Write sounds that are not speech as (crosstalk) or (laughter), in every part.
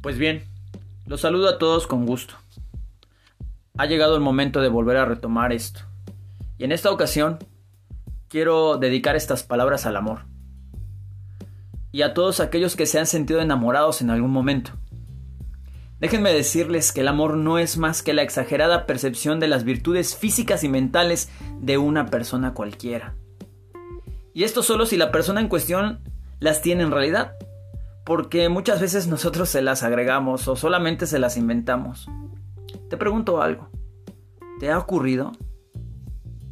Pues bien, los saludo a todos con gusto. Ha llegado el momento de volver a retomar esto. Y en esta ocasión quiero dedicar estas palabras al amor. Y a todos aquellos que se han sentido enamorados en algún momento. Déjenme decirles que el amor no es más que la exagerada percepción de las virtudes físicas y mentales de una persona cualquiera. Y esto solo si la persona en cuestión las tiene en realidad, porque muchas veces nosotros se las agregamos o solamente se las inventamos. Te pregunto algo, ¿te ha ocurrido?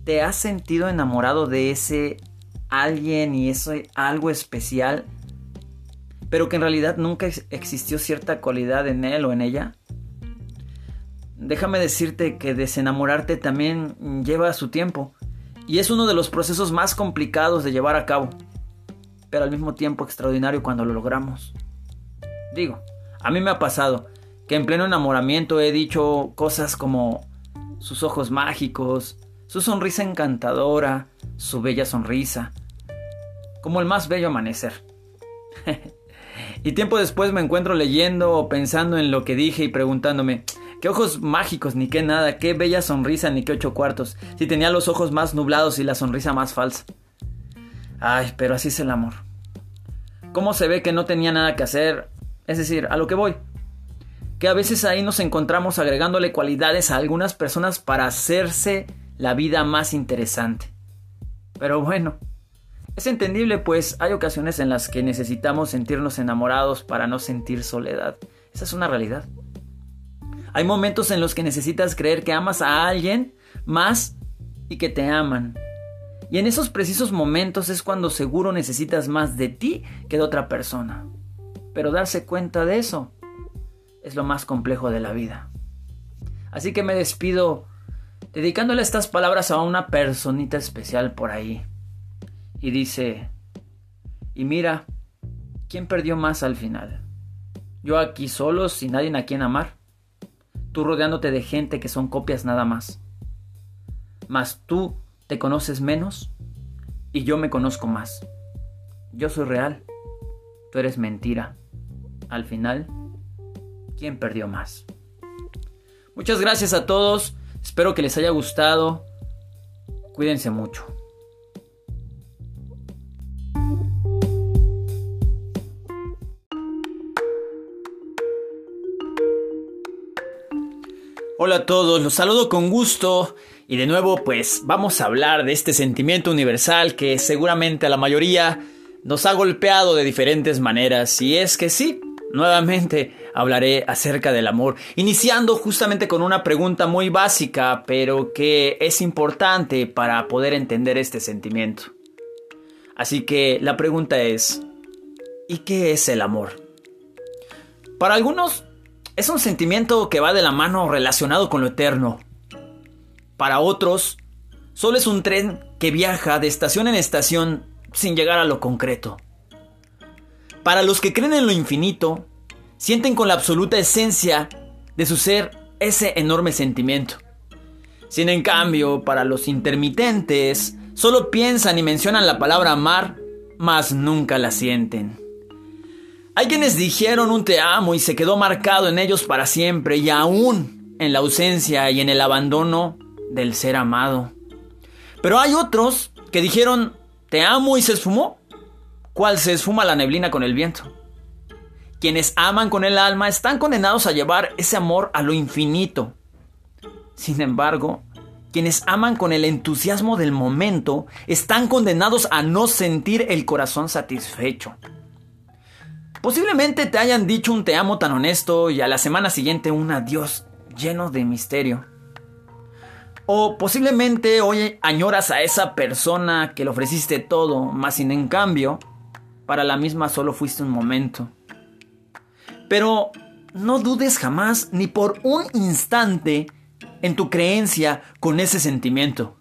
¿Te has sentido enamorado de ese alguien y ese algo especial, pero que en realidad nunca existió cierta cualidad en él o en ella? Déjame decirte que desenamorarte también lleva su tiempo y es uno de los procesos más complicados de llevar a cabo, pero al mismo tiempo extraordinario cuando lo logramos. Digo, a mí me ha pasado que en pleno enamoramiento he dicho cosas como sus ojos mágicos, su sonrisa encantadora, su bella sonrisa, como el más bello amanecer. (laughs) y tiempo después me encuentro leyendo o pensando en lo que dije y preguntándome, Qué ojos mágicos, ni qué nada, qué bella sonrisa, ni qué ocho cuartos, si tenía los ojos más nublados y la sonrisa más falsa. Ay, pero así es el amor. ¿Cómo se ve que no tenía nada que hacer? Es decir, a lo que voy. Que a veces ahí nos encontramos agregándole cualidades a algunas personas para hacerse la vida más interesante. Pero bueno, es entendible pues hay ocasiones en las que necesitamos sentirnos enamorados para no sentir soledad. Esa es una realidad. Hay momentos en los que necesitas creer que amas a alguien más y que te aman. Y en esos precisos momentos es cuando seguro necesitas más de ti que de otra persona. Pero darse cuenta de eso es lo más complejo de la vida. Así que me despido dedicándole estas palabras a una personita especial por ahí. Y dice, y mira, ¿quién perdió más al final? ¿Yo aquí solo, sin nadie a quien amar? tú rodeándote de gente que son copias nada más. Mas tú te conoces menos y yo me conozco más. Yo soy real, tú eres mentira. Al final, ¿quién perdió más? Muchas gracias a todos, espero que les haya gustado. Cuídense mucho. Hola a todos, los saludo con gusto y de nuevo pues vamos a hablar de este sentimiento universal que seguramente a la mayoría nos ha golpeado de diferentes maneras y es que sí, nuevamente hablaré acerca del amor, iniciando justamente con una pregunta muy básica pero que es importante para poder entender este sentimiento. Así que la pregunta es, ¿y qué es el amor? Para algunos es un sentimiento que va de la mano relacionado con lo eterno. Para otros, solo es un tren que viaja de estación en estación sin llegar a lo concreto. Para los que creen en lo infinito, sienten con la absoluta esencia de su ser ese enorme sentimiento. Sin en cambio, para los intermitentes, solo piensan y mencionan la palabra amar, mas nunca la sienten. Hay quienes dijeron un te amo y se quedó marcado en ellos para siempre y aún en la ausencia y en el abandono del ser amado. Pero hay otros que dijeron te amo y se esfumó, cual se esfuma la neblina con el viento. Quienes aman con el alma están condenados a llevar ese amor a lo infinito. Sin embargo, quienes aman con el entusiasmo del momento están condenados a no sentir el corazón satisfecho. Posiblemente te hayan dicho un te amo tan honesto y a la semana siguiente un adiós lleno de misterio. O posiblemente hoy añoras a esa persona que le ofreciste todo, más sin en cambio, para la misma solo fuiste un momento. Pero no dudes jamás ni por un instante en tu creencia con ese sentimiento.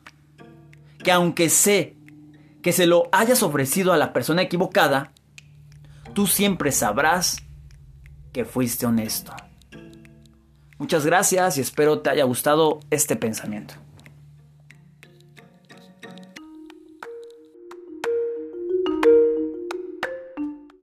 Que aunque sé que se lo hayas ofrecido a la persona equivocada, tú siempre sabrás que fuiste honesto. Muchas gracias y espero te haya gustado este pensamiento.